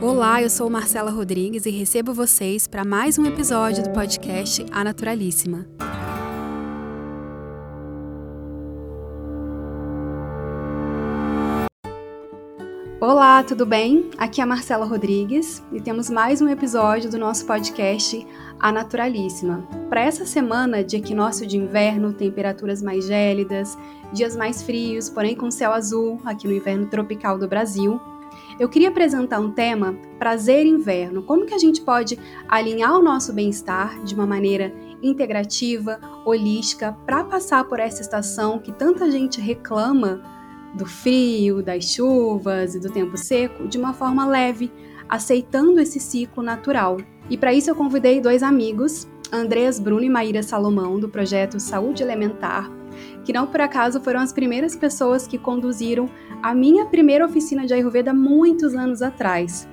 Olá, eu sou Marcela Rodrigues e recebo vocês para mais um episódio do podcast A Naturalíssima. Olá, tudo bem? Aqui é a Marcela Rodrigues e temos mais um episódio do nosso podcast A Naturalíssima. Para essa semana de equinócio de inverno, temperaturas mais gélidas, dias mais frios, porém com céu azul aqui no inverno tropical do Brasil, eu queria apresentar um tema, prazer inverno. Como que a gente pode alinhar o nosso bem-estar de uma maneira integrativa, holística, para passar por essa estação que tanta gente reclama do frio, das chuvas e do tempo seco de uma forma leve, aceitando esse ciclo natural. E para isso eu convidei dois amigos, Andreas Bruno e Maíra Salomão, do projeto Saúde Elementar, que não por acaso foram as primeiras pessoas que conduziram a minha primeira oficina de Ayurveda muitos anos atrás.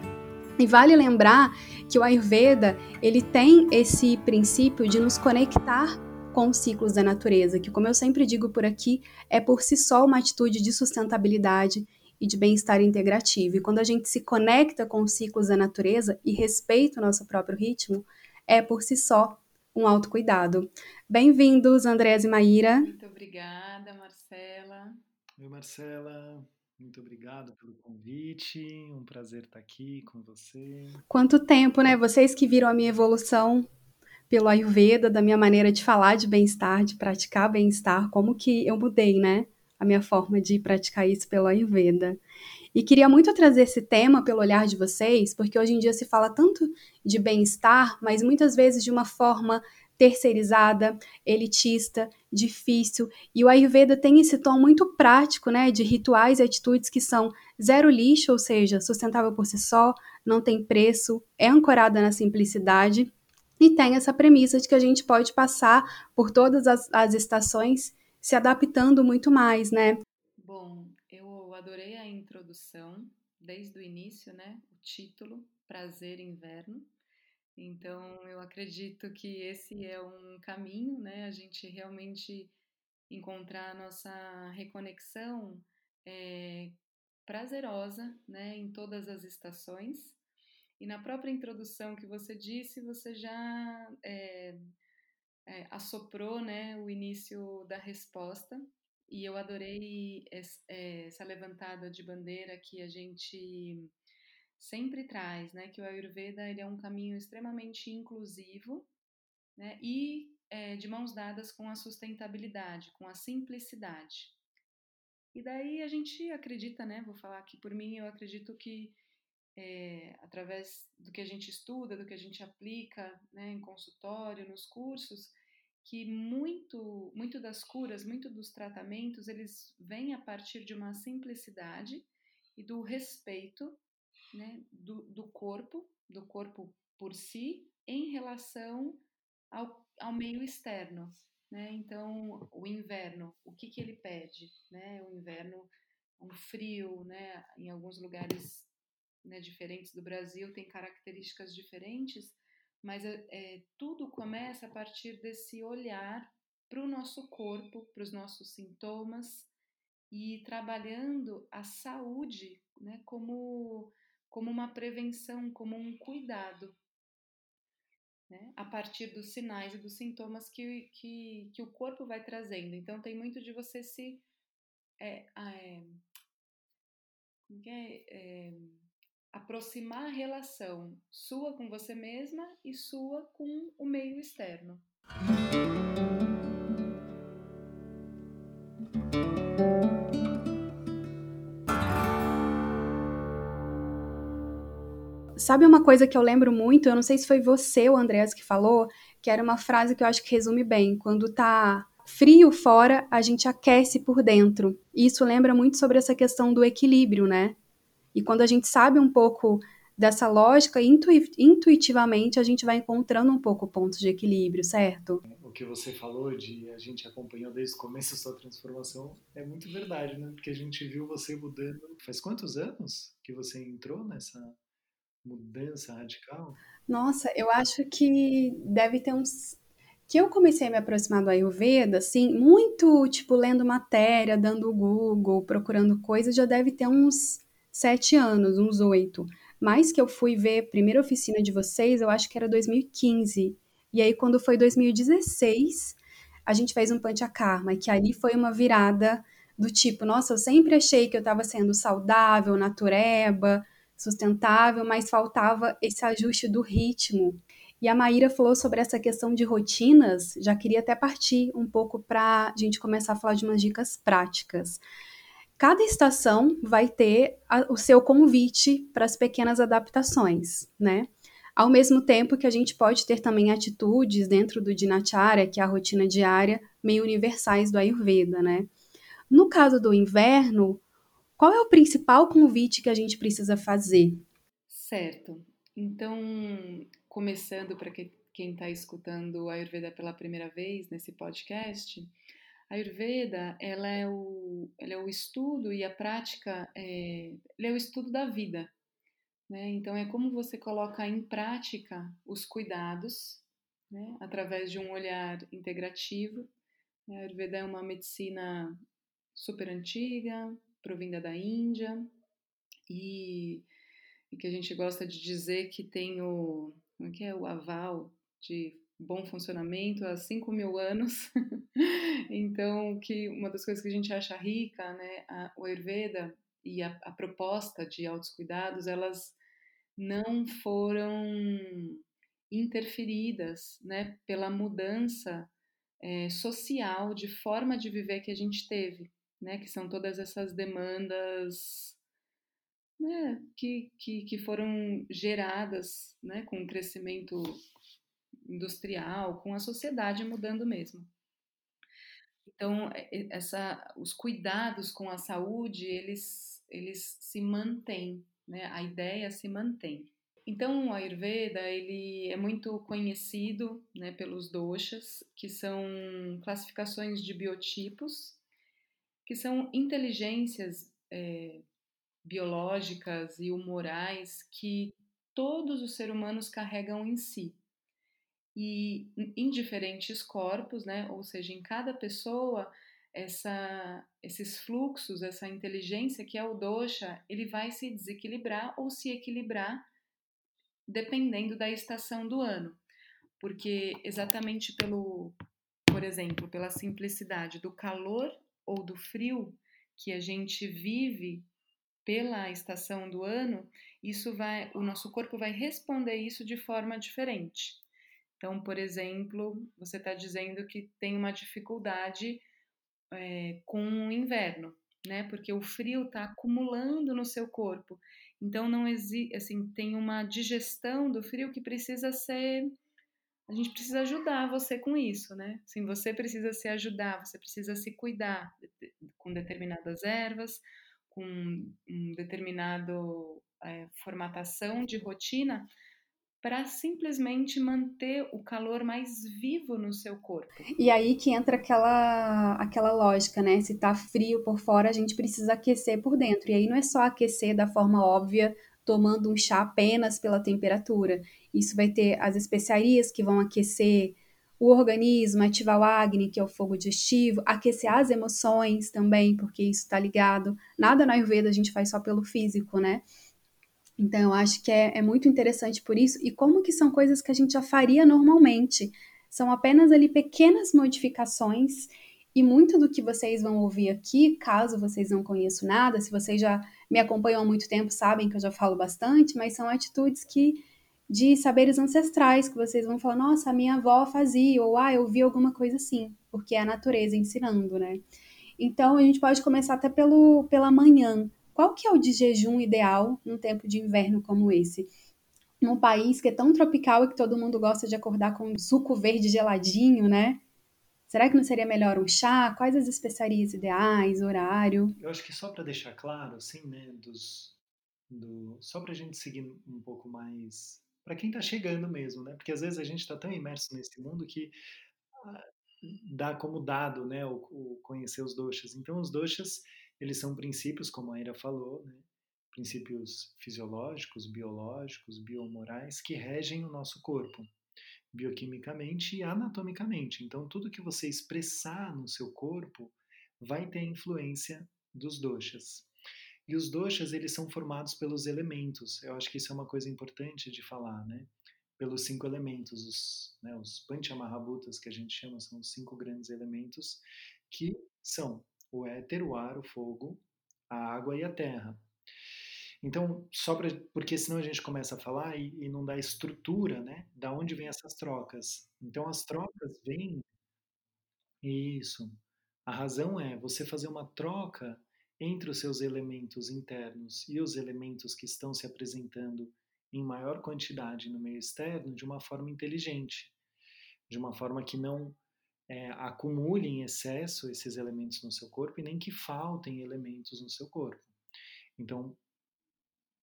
E vale lembrar que o Ayurveda, ele tem esse princípio de nos conectar com os ciclos da natureza, que como eu sempre digo por aqui, é por si só uma atitude de sustentabilidade e de bem-estar integrativo. E quando a gente se conecta com os ciclos da natureza e respeita o nosso próprio ritmo, é por si só um autocuidado. Bem-vindos, Andrés e Maíra. Muito obrigada, Marcela. Oi, Marcela. Muito obrigado pelo convite. Um prazer estar aqui com você. Quanto tempo, né? Vocês que viram a minha evolução pelo Ayurveda, da minha maneira de falar de bem-estar, de praticar bem-estar, como que eu mudei, né? A minha forma de praticar isso pelo Ayurveda. E queria muito trazer esse tema pelo olhar de vocês, porque hoje em dia se fala tanto de bem-estar, mas muitas vezes de uma forma terceirizada, elitista, difícil. E o Ayurveda tem esse tom muito prático, né, de rituais e atitudes que são zero lixo, ou seja, sustentável por si só, não tem preço, é ancorada na simplicidade e tem essa premissa de que a gente pode passar por todas as, as estações se adaptando muito mais, né? Bom, eu adorei a introdução desde o início, né? O título Prazer Inverno. Então, eu acredito que esse é um caminho, né? A gente realmente encontrar a nossa reconexão é, prazerosa, né? Em todas as estações. E na própria introdução que você disse, você já é, é, assoprou, né? O início da resposta. E eu adorei essa levantada de bandeira que a gente sempre traz, né, que o Ayurveda ele é um caminho extremamente inclusivo, né, e é, de mãos dadas com a sustentabilidade, com a simplicidade. E daí a gente acredita, né, vou falar aqui por mim, eu acredito que é, através do que a gente estuda, do que a gente aplica, né, em consultório, nos cursos, que muito, muito das curas, muito dos tratamentos, eles vêm a partir de uma simplicidade e do respeito né, do, do corpo, do corpo por si, em relação ao, ao meio externo. Né? Então, o inverno, o que, que ele pede? Né? O inverno, um frio, né? em alguns lugares né, diferentes do Brasil, tem características diferentes, mas é, tudo começa a partir desse olhar para o nosso corpo, para os nossos sintomas e trabalhando a saúde né, como como uma prevenção, como um cuidado, né? a partir dos sinais e dos sintomas que, que, que o corpo vai trazendo. Então, tem muito de você se. É, é, é, é, aproximar a relação sua com você mesma e sua com o meio externo. Sabe uma coisa que eu lembro muito? Eu não sei se foi você ou Andreas que falou, que era uma frase que eu acho que resume bem. Quando tá frio fora, a gente aquece por dentro. E isso lembra muito sobre essa questão do equilíbrio, né? E quando a gente sabe um pouco dessa lógica, intuitivamente a gente vai encontrando um pouco pontos de equilíbrio, certo? O que você falou de a gente acompanhou desde o começo a sua transformação é muito verdade, né? Porque a gente viu você mudando. Faz quantos anos que você entrou nessa mudança radical? Nossa, eu acho que deve ter uns. Que eu comecei a me aproximar do Ayurveda, assim, muito, tipo, lendo matéria, dando Google, procurando coisas, já deve ter uns sete anos, uns oito. Mas que eu fui ver a primeira oficina de vocês, eu acho que era 2015. E aí, quando foi 2016, a gente fez um Panchakarma, que ali foi uma virada do tipo, nossa, eu sempre achei que eu estava sendo saudável, natureba, sustentável, mas faltava esse ajuste do ritmo. E a Maíra falou sobre essa questão de rotinas, já queria até partir um pouco para a gente começar a falar de umas dicas práticas. Cada estação vai ter a, o seu convite para as pequenas adaptações, né? Ao mesmo tempo que a gente pode ter também atitudes dentro do Dinacharya, que é a rotina diária, meio universais do Ayurveda, né? No caso do inverno, qual é o principal convite que a gente precisa fazer? Certo. Então, começando para que, quem está escutando a Ayurveda pela primeira vez nesse podcast, a Ayurveda ela é, o, ela é o estudo e a prática, é, é o estudo da vida. Né? Então, é como você coloca em prática os cuidados né? através de um olhar integrativo. A Ayurveda é uma medicina super antiga, provinda da Índia, e, e, que a gente gosta de dizer que tem o, como é que é, o aval de bom funcionamento há 5 mil anos. então, que uma das coisas que a gente acha rica, né, a, o Ayurveda e a, a proposta de altos cuidados, elas não foram interferidas né, pela mudança é, social de forma de viver que a gente teve né, que são todas essas demandas né, que, que, que foram geradas né, com o crescimento industrial, com a sociedade mudando mesmo. Então, essa, os cuidados com a saúde, eles, eles se mantêm, né? a ideia se mantém. Então, o Ayurveda ele é muito conhecido né, pelos doshas, que são classificações de biotipos que são inteligências é, biológicas e humorais que todos os seres humanos carregam em si. E em diferentes corpos, né? ou seja, em cada pessoa, essa, esses fluxos, essa inteligência que é o dosha, ele vai se desequilibrar ou se equilibrar dependendo da estação do ano. Porque exatamente pelo, por exemplo, pela simplicidade do calor ou do frio que a gente vive pela estação do ano, isso vai, o nosso corpo vai responder isso de forma diferente. Então, por exemplo, você está dizendo que tem uma dificuldade é, com o inverno, né? Porque o frio está acumulando no seu corpo. Então, não existe, assim, tem uma digestão do frio que precisa ser a gente precisa ajudar você com isso, né? Sim, você precisa se ajudar, você precisa se cuidar com determinadas ervas, com um determinado é, formatação de rotina para simplesmente manter o calor mais vivo no seu corpo. E aí que entra aquela aquela lógica, né? Se tá frio por fora, a gente precisa aquecer por dentro. E aí não é só aquecer da forma óbvia tomando um chá apenas pela temperatura. Isso vai ter as especiarias que vão aquecer o organismo, ativar o Agni, que é o fogo digestivo, aquecer as emoções também, porque isso está ligado. Nada na Ayurveda a gente faz só pelo físico, né? Então, eu acho que é, é muito interessante por isso. E como que são coisas que a gente já faria normalmente. São apenas ali pequenas modificações e muito do que vocês vão ouvir aqui, caso vocês não conheçam nada, se vocês já me acompanham há muito tempo, sabem que eu já falo bastante, mas são atitudes que de saberes ancestrais que vocês vão falar, nossa, a minha avó fazia, ou ah, eu vi alguma coisa assim, porque é a natureza ensinando, né? Então a gente pode começar até pelo, pela manhã. Qual que é o de jejum ideal num tempo de inverno como esse? Num país que é tão tropical e que todo mundo gosta de acordar com suco verde geladinho, né? Será que não seria melhor um chá? Quais as especiarias ideais, horário? Eu acho que só para deixar claro, assim, né, dos, do, só para a gente seguir um pouco mais para quem está chegando mesmo, né? Porque às vezes a gente está tão imerso nesse mundo que ah, dá como dado, né, o, o, conhecer os doshas. Então, os doshas, eles são princípios, como a Ira falou, né? princípios fisiológicos, biológicos, biomorais que regem o nosso corpo, bioquimicamente e anatomicamente. Então, tudo que você expressar no seu corpo vai ter influência dos doshas. E os doshas, eles são formados pelos elementos. Eu acho que isso é uma coisa importante de falar, né? Pelos cinco elementos, os, né, os panchamahabhutas, que a gente chama, são os cinco grandes elementos, que são o éter, o ar, o fogo, a água e a terra. Então, só pra, porque senão a gente começa a falar e, e não dá estrutura, né? Da onde vêm essas trocas. Então, as trocas vêm. Isso. A razão é você fazer uma troca entre os seus elementos internos e os elementos que estão se apresentando em maior quantidade no meio externo de uma forma inteligente, de uma forma que não é, acumule em excesso esses elementos no seu corpo e nem que faltem elementos no seu corpo. Então,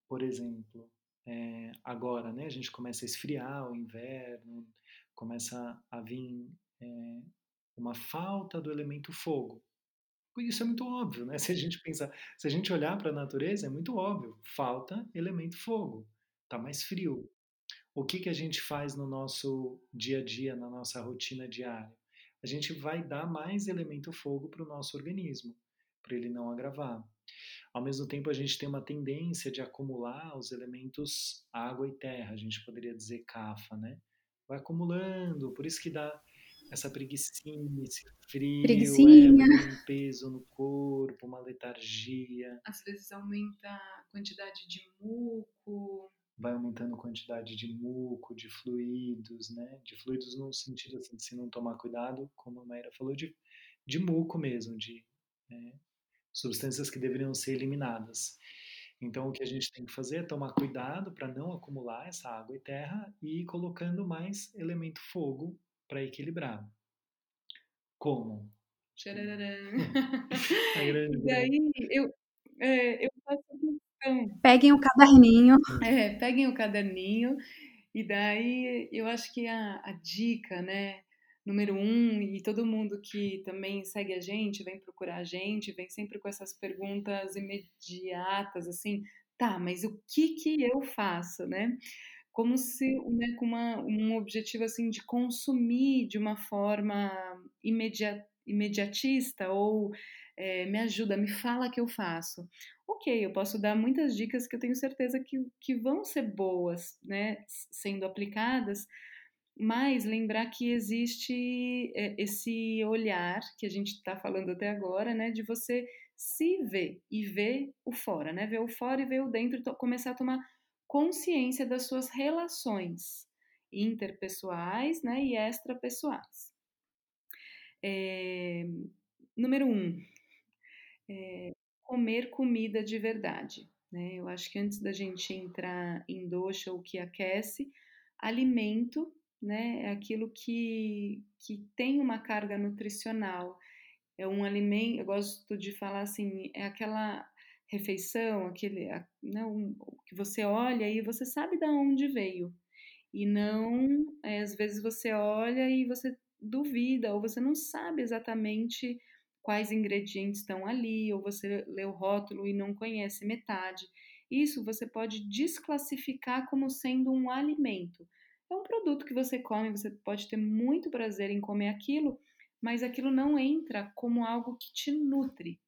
por exemplo, é, agora, né, a gente começa a esfriar o inverno, começa a vir é, uma falta do elemento fogo. Isso é muito óbvio, né? Se a gente pensar, se a gente olhar para a natureza, é muito óbvio. Falta elemento fogo, tá mais frio. O que que a gente faz no nosso dia a dia, na nossa rotina diária? A gente vai dar mais elemento fogo para o nosso organismo, para ele não agravar. Ao mesmo tempo, a gente tem uma tendência de acumular os elementos água e terra, a gente poderia dizer cafa, né? Vai acumulando, por isso que dá essa preguiçinha, esse frio, Preguiçinha. É, um peso no corpo, uma letargia. Às vezes aumenta a quantidade de muco. Vai aumentando a quantidade de muco, de fluidos, né? De fluidos no sentido assim, se não tomar cuidado, como a Maíra falou, de, de muco mesmo, de é, substâncias que deveriam ser eliminadas. Então, o que a gente tem que fazer é tomar cuidado para não acumular essa água e terra e ir colocando mais elemento fogo para equilibrar. Como? e daí eu, é. Peguem o caderninho. É, peguem o caderninho. E daí eu acho que a, a dica, né? número um, e todo mundo que também segue a gente, vem procurar a gente, vem sempre com essas perguntas imediatas, assim, tá, mas o que que eu faço, né? Como se, né, com uma, um objetivo, assim, de consumir de uma forma imediata, imediatista ou é, me ajuda, me fala que eu faço. Ok, eu posso dar muitas dicas que eu tenho certeza que, que vão ser boas, né, sendo aplicadas, mas lembrar que existe é, esse olhar que a gente está falando até agora, né, de você se ver e ver o fora, né, ver o fora e ver o dentro, e começar a tomar consciência das suas relações interpessoais, né, e extrapessoais. É, número um, é, comer comida de verdade. Né? Eu acho que antes da gente entrar em doxa, o que aquece, alimento né? É aquilo que, que tem uma carga nutricional. É um alimento, eu gosto de falar assim, é aquela refeição, aquele né, um, que você olha e você sabe de onde veio. E não, é, às vezes você olha e você duvida, ou você não sabe exatamente quais ingredientes estão ali, ou você lê o rótulo e não conhece metade. Isso você pode desclassificar como sendo um alimento. É um produto que você come, você pode ter muito prazer em comer aquilo, mas aquilo não entra como algo que te nutre.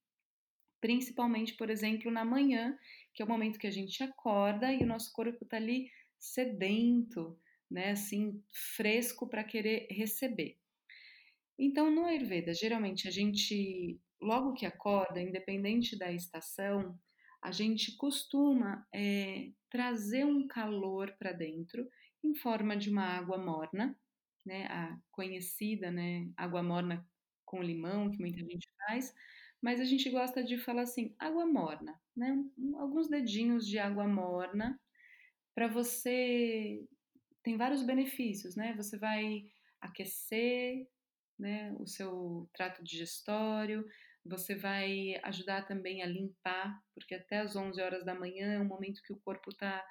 Principalmente, por exemplo, na manhã, que é o momento que a gente acorda e o nosso corpo está ali sedento, né, assim, fresco para querer receber. Então, no Ayurveda, geralmente a gente, logo que acorda, independente da estação, a gente costuma é, trazer um calor para dentro em forma de uma água morna, né, a conhecida, né, água morna com limão, que muita gente faz, mas a gente gosta de falar assim, água morna, né, alguns dedinhos de água morna, para você, tem vários benefícios, né, você vai aquecer, né, o seu trato digestório, você vai ajudar também a limpar, porque até as 11 horas da manhã é um momento que o corpo está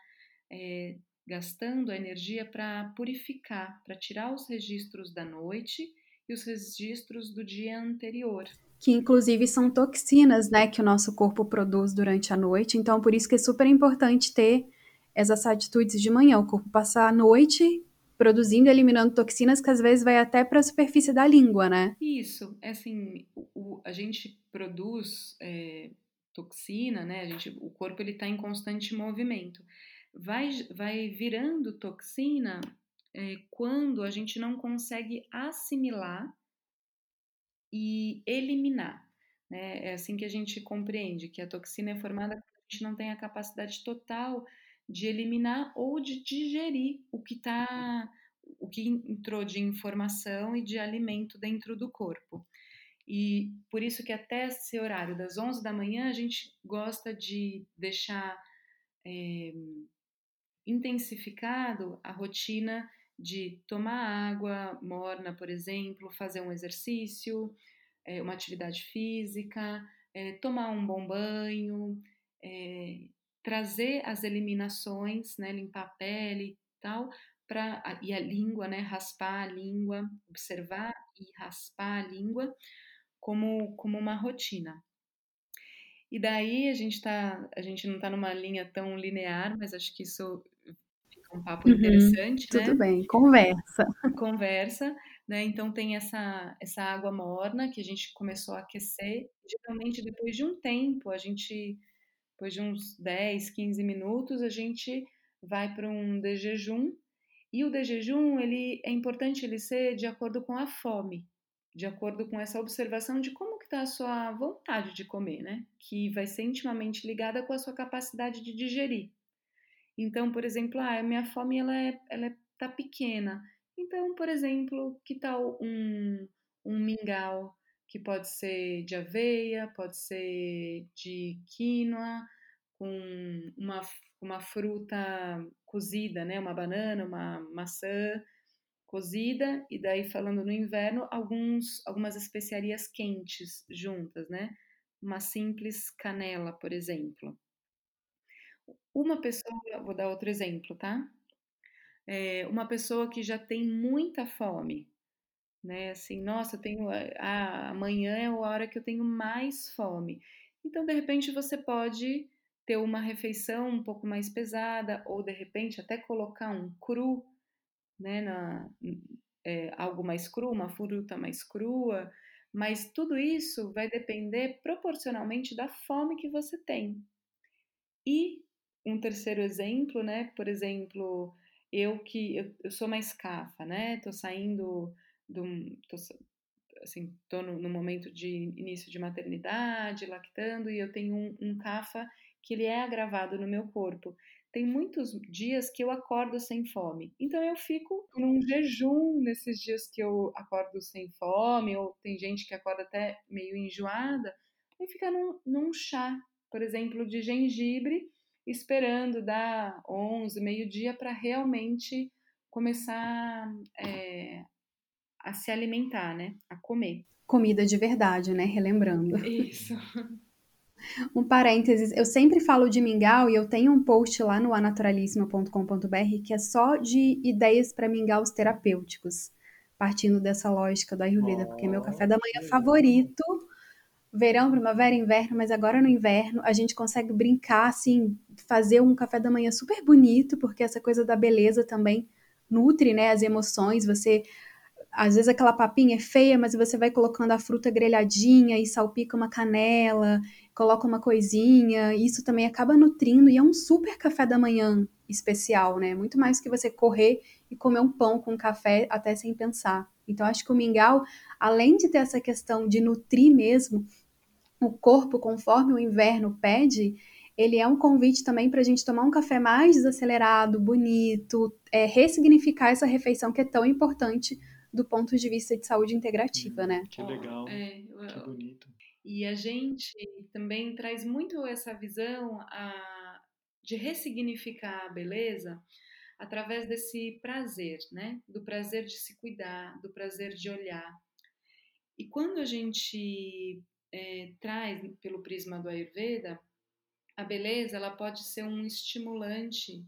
é, gastando a energia para purificar, para tirar os registros da noite e os registros do dia anterior. Que inclusive são toxinas, né, que o nosso corpo produz durante a noite. Então, por isso que é super importante ter essas atitudes de manhã, o corpo passar a noite produzindo, eliminando toxinas que às vezes vai até para a superfície da língua, né? Isso, é assim, o, a gente produz é, toxina, né? A gente, o corpo ele está em constante movimento. Vai, vai virando toxina é, quando a gente não consegue assimilar e eliminar. Né? É assim que a gente compreende que a toxina é formada quando a gente não tem a capacidade total de eliminar ou de digerir o que tá, o que entrou de informação e de alimento dentro do corpo. E por isso que até esse horário das 11 da manhã a gente gosta de deixar é, intensificado a rotina de tomar água morna, por exemplo, fazer um exercício, é, uma atividade física, é, tomar um bom banho, é, trazer as eliminações, né, limpar a pele e tal, pra, e a língua, né, raspar a língua, observar e raspar a língua como, como uma rotina. E daí a gente tá, a gente não está numa linha tão linear, mas acho que isso fica um papo uhum, interessante, tudo né? Tudo bem, conversa. Conversa, né? Então tem essa essa água morna que a gente começou a aquecer. Geralmente depois de um tempo, a gente depois de uns 10, 15 minutos, a gente vai para um de jejum. E o de jejum, ele é importante ele ser de acordo com a fome, de acordo com essa observação de como que está a sua vontade de comer, né? Que vai ser intimamente ligada com a sua capacidade de digerir. Então, por exemplo, ah, a minha fome ela é, ela é, tá pequena. Então, por exemplo, que tal um, um mingau que pode ser de aveia, pode ser de quinoa, com uma, uma fruta cozida, né? Uma banana, uma maçã cozida, e daí falando no inverno, alguns, algumas especiarias quentes juntas, né? Uma simples canela, por exemplo. Uma pessoa, vou dar outro exemplo, tá? É, uma pessoa que já tem muita fome, né? Assim, nossa, eu tenho a, amanhã é a hora que eu tenho mais fome. Então, de repente, você pode ter uma refeição um pouco mais pesada ou de repente até colocar um cru, né, na, é, algo mais cru, uma fruta mais crua, mas tudo isso vai depender proporcionalmente da fome que você tem. E um terceiro exemplo, né, por exemplo, eu que eu, eu sou mais cafa, né, tô saindo tô, assim, tô no, no, momento de início de maternidade, lactando, e eu tenho um, um CAFA que ele é agravado no meu corpo. Tem muitos dias que eu acordo sem fome. Então eu fico num jejum nesses dias que eu acordo sem fome, ou tem gente que acorda até meio enjoada, e fica num, num chá, por exemplo, de gengibre, esperando dar 11, meio-dia para realmente começar é, a se alimentar, né? A comer. Comida de verdade, né? Relembrando. Isso. Um parênteses, eu sempre falo de mingau e eu tenho um post lá no anaturalíssima.com.br que é só de ideias para mingaus terapêuticos, partindo dessa lógica da Ayurveda, oh, porque é meu café da manhã favorito, verão, primavera, inverno, mas agora no inverno a gente consegue brincar, assim, fazer um café da manhã super bonito, porque essa coisa da beleza também nutre, né, as emoções, você às vezes aquela papinha é feia, mas você vai colocando a fruta grelhadinha e salpica uma canela, coloca uma coisinha, isso também acaba nutrindo e é um super café da manhã especial, né? Muito mais que você correr e comer um pão com café até sem pensar. Então acho que o mingau, além de ter essa questão de nutrir mesmo o corpo conforme o inverno pede, ele é um convite também para a gente tomar um café mais desacelerado, bonito, é, ressignificar essa refeição que é tão importante do ponto de vista de saúde integrativa, hum, né? Que legal, é, que bonito. E a gente também traz muito essa visão a, de ressignificar a beleza através desse prazer, né? Do prazer de se cuidar, do prazer de olhar. E quando a gente é, traz pelo prisma do Ayurveda, a beleza ela pode ser um estimulante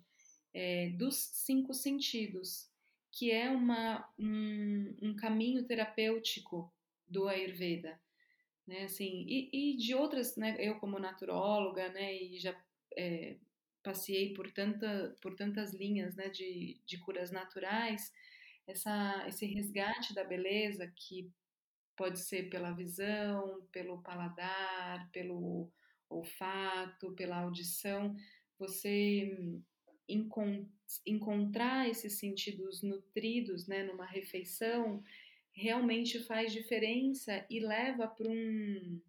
é, dos cinco sentidos, que é uma, um, um caminho terapêutico do Ayurveda, né, assim, e, e de outras, né, eu como naturóloga, né, e já é, passei por, tanta, por tantas linhas, né, de, de curas naturais, essa, esse resgate da beleza que pode ser pela visão, pelo paladar, pelo olfato, pela audição, você encont encontrar esses sentidos nutridos né, numa refeição realmente faz diferença e leva para um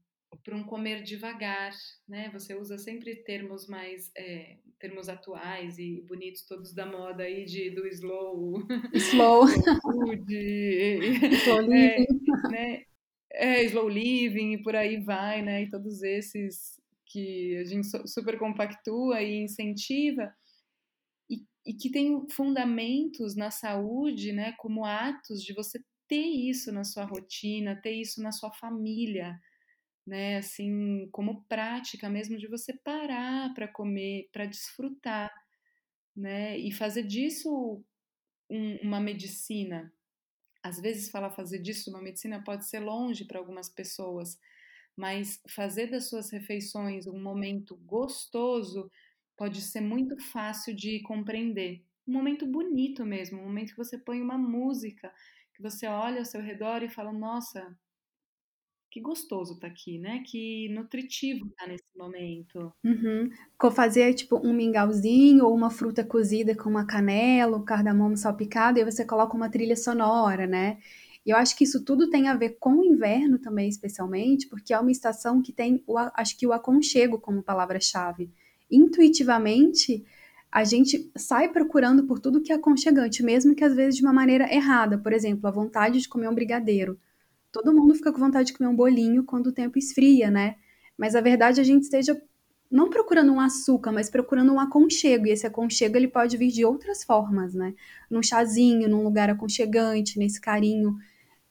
para um comer devagar, né? Você usa sempre termos mais é, termos atuais e bonitos, todos da moda aí de do slow, slow, food, slow living, é, né? É, slow living e por aí vai, né? E todos esses que a gente super compactua e incentiva e, que tem fundamentos na saúde, né? Como atos de você ter isso na sua rotina, ter isso na sua família, né? Assim, como prática mesmo de você parar para comer, para desfrutar, né? E fazer disso um, uma medicina. Às vezes falar fazer disso uma medicina pode ser longe para algumas pessoas, mas fazer das suas refeições um momento gostoso pode ser muito fácil de compreender. Um momento bonito mesmo, um momento que você põe uma música, que você olha ao seu redor e fala: "Nossa, que gostoso tá aqui, né? Que nutritivo tá nesse momento. Uhum. Fazer tipo um mingauzinho ou uma fruta cozida com uma canela, um cardamomo salpicado, e você coloca uma trilha sonora, né? E eu acho que isso tudo tem a ver com o inverno também, especialmente, porque é uma estação que tem, o, acho que o aconchego como palavra-chave. Intuitivamente, a gente sai procurando por tudo que é aconchegante, mesmo que às vezes de uma maneira errada. Por exemplo, a vontade de comer um brigadeiro todo mundo fica com vontade de comer um bolinho quando o tempo esfria, né? Mas a verdade a gente esteja não procurando um açúcar, mas procurando um aconchego. E esse aconchego ele pode vir de outras formas, né? Num chazinho, num lugar aconchegante, nesse carinho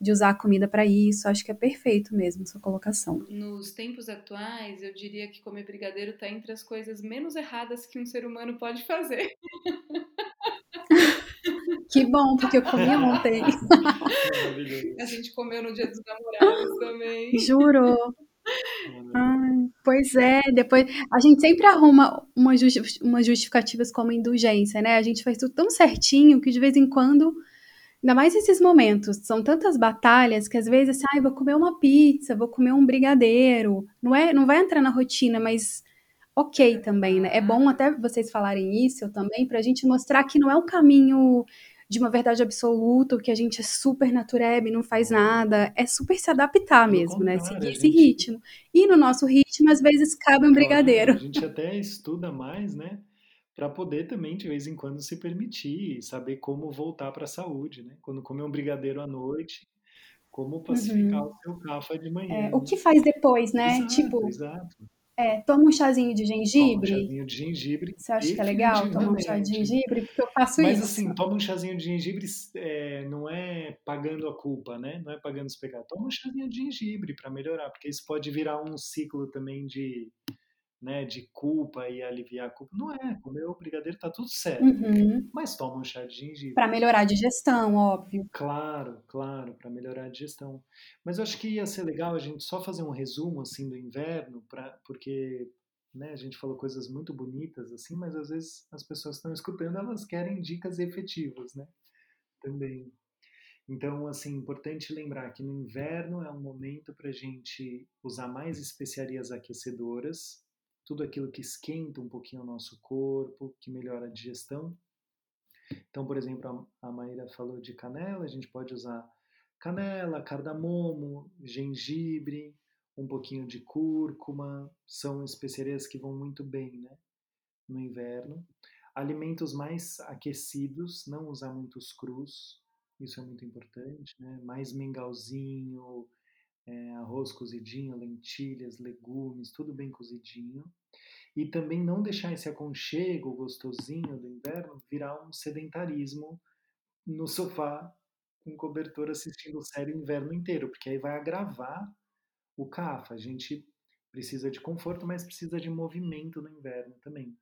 de usar a comida para isso. Acho que é perfeito mesmo sua colocação. Nos tempos atuais, eu diria que comer brigadeiro está entre as coisas menos erradas que um ser humano pode fazer. Que bom, porque eu comi ontem. A gente comeu no dia dos namorados também. Juro. Ai, pois é, depois a gente sempre arruma umas, justi umas justificativas como indulgência, né? A gente faz tudo tão certinho que de vez em quando, ainda mais esses momentos, são tantas batalhas que às vezes, ai, ah, vou comer uma pizza, vou comer um brigadeiro. Não é, não vai entrar na rotina, mas ok também, né? É bom até vocês falarem isso também, para a gente mostrar que não é um caminho de uma verdade absoluta, que a gente é super natureba e não faz nada. É super se adaptar mesmo, né? Seguir esse gente... ritmo. E no nosso ritmo, às vezes, cabe um brigadeiro. A gente até estuda mais, né? Para poder também, de vez em quando, se permitir, saber como voltar para a saúde, né? Quando comer um brigadeiro à noite, como pacificar uhum. o seu café de manhã. É, né? O que faz depois, né? Exato, tipo, exato. É, toma um chazinho de gengibre. Toma um chazinho de gengibre. Você acha que é legal tomar um chá de gengibre? Porque eu faço Mas, isso. Mas assim, toma um chazinho de gengibre é, não é pagando a culpa, né? Não é pagando os pecados. Toma um chazinho de gengibre para melhorar, porque isso pode virar um ciclo também de né, de culpa e aliviar a culpa. Não é, comer o brigadeiro tá tudo certo. Uhum. Mas toma um chá de gengibre. Para melhorar a digestão, óbvio. Claro, claro, para melhorar a digestão. Mas eu acho que ia ser legal a gente só fazer um resumo assim do inverno, pra, porque né, a gente falou coisas muito bonitas assim, mas às vezes as pessoas estão escutando elas querem dicas efetivas, né? Também. Então, assim, importante lembrar que no inverno é um momento para a gente usar mais especiarias aquecedoras, tudo aquilo que esquenta um pouquinho o nosso corpo, que melhora a digestão. Então, por exemplo, a Maíra falou de canela, a gente pode usar canela, cardamomo, gengibre, um pouquinho de cúrcuma, são especiarias que vão muito bem né, no inverno. Alimentos mais aquecidos, não usar muitos crus, isso é muito importante, né? mais mingauzinho, é, arroz cozidinho, lentilhas, legumes, tudo bem cozidinho. E também não deixar esse aconchego gostosinho do inverno virar um sedentarismo no sofá com cobertor assistindo série o inverno inteiro, porque aí vai agravar o CAFA. A gente precisa de conforto, mas precisa de movimento no inverno também.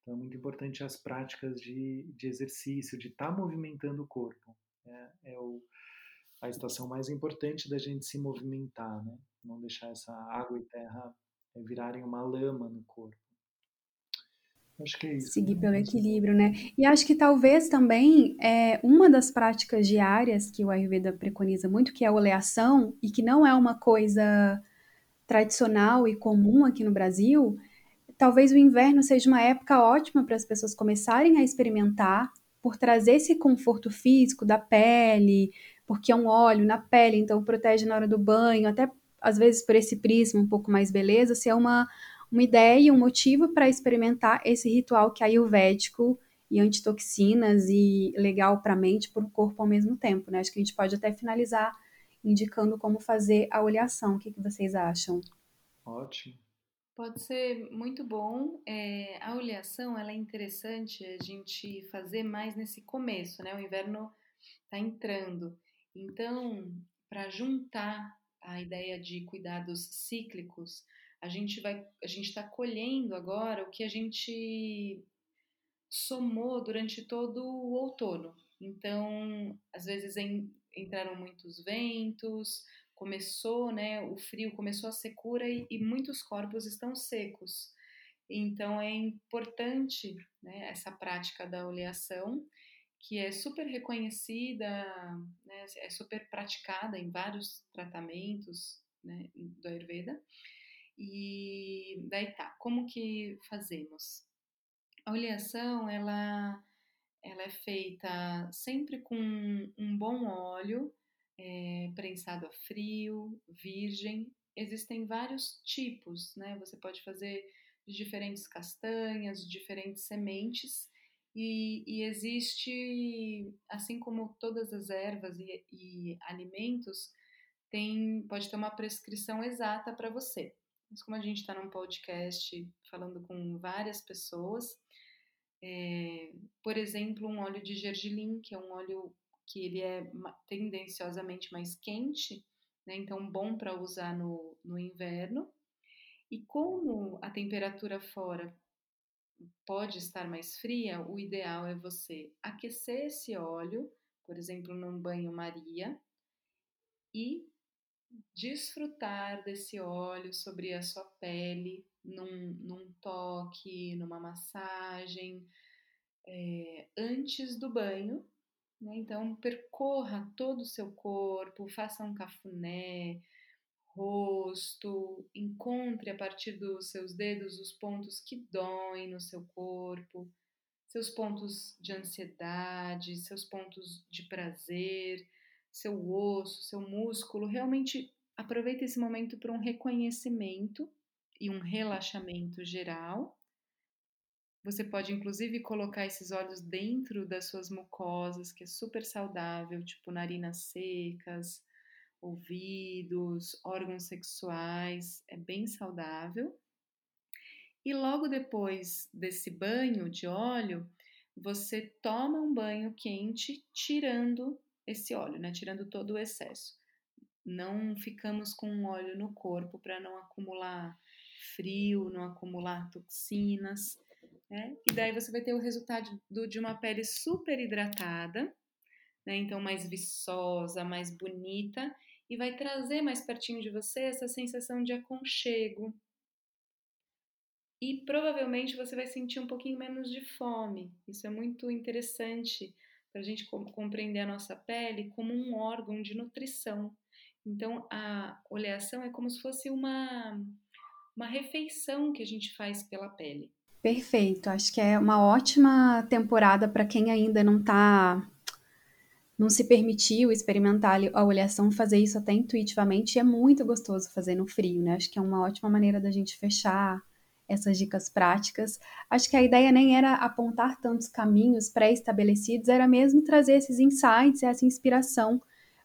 Então é muito importante as práticas de, de exercício, de estar tá movimentando o corpo. É, é o, a estação mais importante da gente se movimentar, né? Não deixar essa água e terra eh, virarem uma lama no corpo. Acho que é isso. Seguir né? pelo equilíbrio, né? E acho que talvez também é uma das práticas diárias que o Ayurveda preconiza muito, que é a oleação, e que não é uma coisa tradicional e comum aqui no Brasil, talvez o inverno seja uma época ótima para as pessoas começarem a experimentar, por trazer esse conforto físico da pele, porque é um óleo na pele, então protege na hora do banho, até às vezes por esse prisma um pouco mais beleza, se é uma, uma ideia, um motivo para experimentar esse ritual que é ayurvédico e antitoxinas e legal para a mente e para o corpo ao mesmo tempo, né? Acho que a gente pode até finalizar indicando como fazer a oleação. O que, que vocês acham? Ótimo. Pode ser muito bom. É, a oleação ela é interessante a gente fazer mais nesse começo, né? O inverno está entrando. Então, para juntar a ideia de cuidados cíclicos, a gente vai, a gente está colhendo agora o que a gente somou durante todo o outono. Então, às vezes entraram muitos ventos, começou, né, o frio começou a secura e, e muitos corpos estão secos. Então é importante né, essa prática da oleação, que é super reconhecida, né, é super praticada em vários tratamentos né, do Ayurveda. E daí tá, como que fazemos? A oleação, ela, ela é feita sempre com um bom óleo, é, prensado a frio, virgem. Existem vários tipos, né? Você pode fazer de diferentes castanhas, diferentes sementes, e, e existe, assim como todas as ervas e, e alimentos, tem, pode ter uma prescrição exata para você. Mas como a gente está num podcast falando com várias pessoas, é, por exemplo, um óleo de gergelim, que é um óleo que ele é tendenciosamente mais quente, né? então bom para usar no, no inverno. E como a temperatura fora pode estar mais fria, o ideal é você aquecer esse óleo, por exemplo, num banho-maria, e desfrutar desse óleo sobre a sua pele, num, num toque, numa massagem, é, antes do banho, né? Então, percorra todo o seu corpo, faça um cafuné, rosto, encontre a partir dos seus dedos os pontos que doem no seu corpo, seus pontos de ansiedade, seus pontos de prazer, seu osso, seu músculo. Realmente aproveite esse momento para um reconhecimento e um relaxamento geral você pode inclusive colocar esses óleos dentro das suas mucosas, que é super saudável, tipo narinas secas, ouvidos, órgãos sexuais, é bem saudável. E logo depois desse banho de óleo, você toma um banho quente tirando esse óleo, né? Tirando todo o excesso. Não ficamos com óleo no corpo para não acumular frio, não acumular toxinas. Né? E daí você vai ter o resultado do, de uma pele super hidratada, né? então mais viçosa, mais bonita, e vai trazer mais pertinho de você essa sensação de aconchego. E provavelmente você vai sentir um pouquinho menos de fome. Isso é muito interessante para a gente compreender a nossa pele como um órgão de nutrição. Então, a oleação é como se fosse uma, uma refeição que a gente faz pela pele. Perfeito. Acho que é uma ótima temporada para quem ainda não tá não se permitiu experimentar a oleação, fazer isso até intuitivamente, e é muito gostoso fazer no frio, né? Acho que é uma ótima maneira da gente fechar essas dicas práticas. Acho que a ideia nem era apontar tantos caminhos pré-estabelecidos, era mesmo trazer esses insights, essa inspiração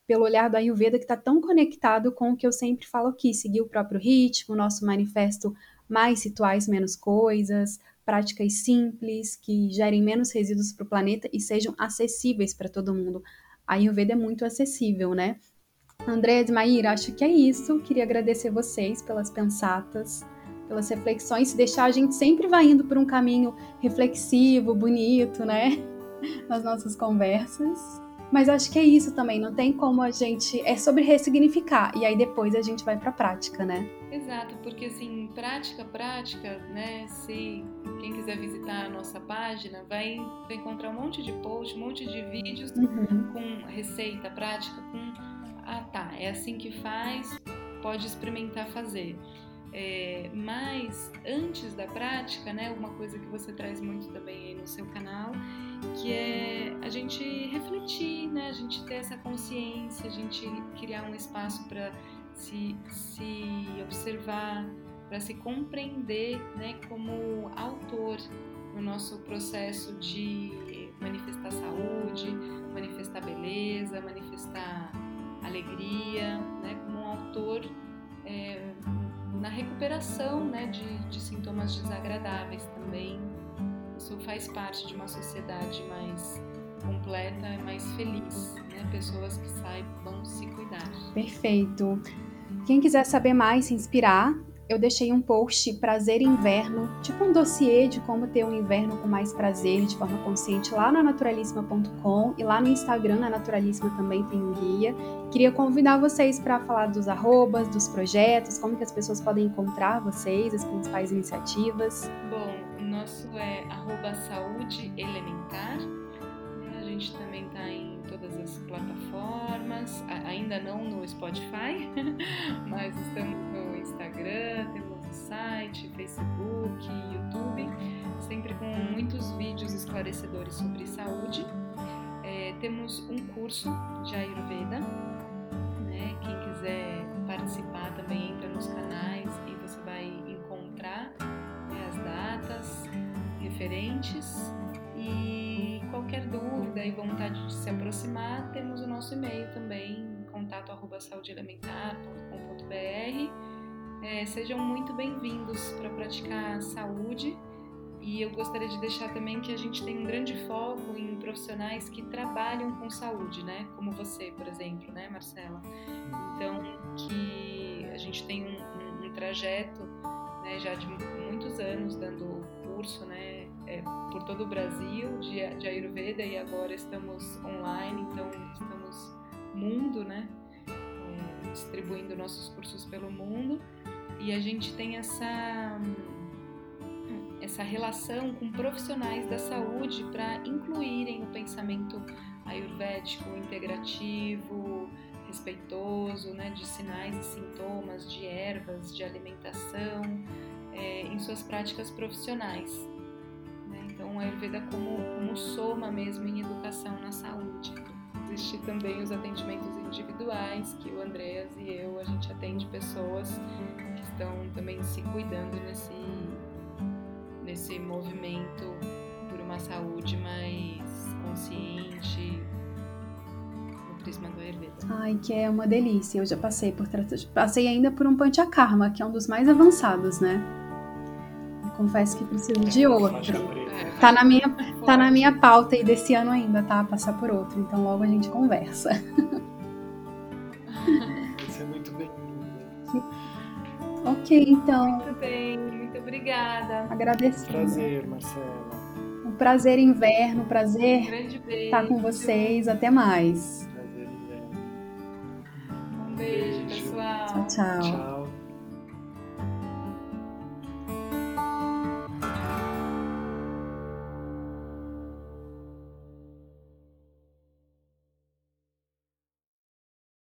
pelo olhar do Ayurveda que está tão conectado com o que eu sempre falo aqui, seguir o próprio ritmo, nosso manifesto mais rituais, menos coisas, práticas simples, que gerem menos resíduos para o planeta e sejam acessíveis para todo mundo. A Ayurveda é muito acessível, né? André e Maíra, acho que é isso. Queria agradecer vocês pelas pensatas, pelas reflexões, deixar a gente sempre vai indo por um caminho reflexivo, bonito, né? Nas nossas conversas. Mas acho que é isso também, não tem como a gente. É sobre ressignificar, e aí depois a gente vai para a prática, né? Exato, porque assim, prática, prática, né? Se quem quiser visitar a nossa página, vai, vai encontrar um monte de posts, um monte de vídeos uhum. com receita prática, com. Ah, tá, é assim que faz, pode experimentar fazer. É, mas antes da prática, né, uma coisa que você traz muito também aí no seu canal, que é a gente refletir, né, a gente ter essa consciência, a gente criar um espaço para se, se observar, para se compreender, né, como autor no nosso processo de manifestar saúde, manifestar beleza, manifestar alegria, né, como um autor é, na recuperação né, de, de sintomas desagradáveis também. Isso faz parte de uma sociedade mais completa mais feliz, né? Pessoas que saibam se cuidar. Perfeito. Quem quiser saber mais, se inspirar, eu deixei um post Prazer Inverno, tipo um dossiê de como ter um inverno com mais prazer de forma consciente lá na naturalíssima.com e lá no Instagram, na Naturalíssima também tem um guia. Queria convidar vocês para falar dos arrobas, dos projetos, como que as pessoas podem encontrar vocês, as principais iniciativas. Bom, o nosso é arroba saúde elementar. A gente também está em todas as plataformas, ainda não no Spotify, mas estamos Instagram, temos o site, Facebook, YouTube, sempre com muitos vídeos esclarecedores sobre saúde. É, temos um curso de Ayurveda, né? Quem quiser participar também entra nos canais e você vai encontrar né, as datas referentes e qualquer dúvida e vontade de se aproximar, temos o nosso e-mail também, contato@saudeelementar.com.br é, sejam muito bem-vindos para praticar saúde. E eu gostaria de deixar também que a gente tem um grande foco em profissionais que trabalham com saúde, né? Como você, por exemplo, né, Marcela? Então, que a gente tem um, um, um trajeto né, já de muitos anos dando curso, né? É, por todo o Brasil de, de Ayurveda e agora estamos online, então estamos mundo, né? Distribuindo nossos cursos pelo mundo e a gente tem essa essa relação com profissionais da saúde para incluírem o pensamento ayurvédico integrativo, respeitoso, né, de sinais e sintomas, de ervas, de alimentação, é, em suas práticas profissionais. Né? Então, o Ayurveda como, como soma mesmo em educação na saúde. Existem também os atendimentos individuais, que o Andreas e eu, a gente atende pessoas estão também se cuidando nesse, nesse movimento por uma saúde mais consciente no prisma do Ayurveda. Ai, que é uma delícia. Eu já passei por passei ainda por um Panchakarma, que é um dos mais avançados, né? Eu confesso que preciso de outro. É, tá na minha tá na minha pauta aí desse ano ainda, tá? Passar por outro. Então logo a gente conversa. Você é muito bem. Ok, então. Muito bem, muito obrigada. Agradeço. Prazer, Marcela. Um prazer inverno, prazer um estar com vocês. Até mais. Prazer inverno. Um beijo, pessoal. Tchau, tchau. Tchau.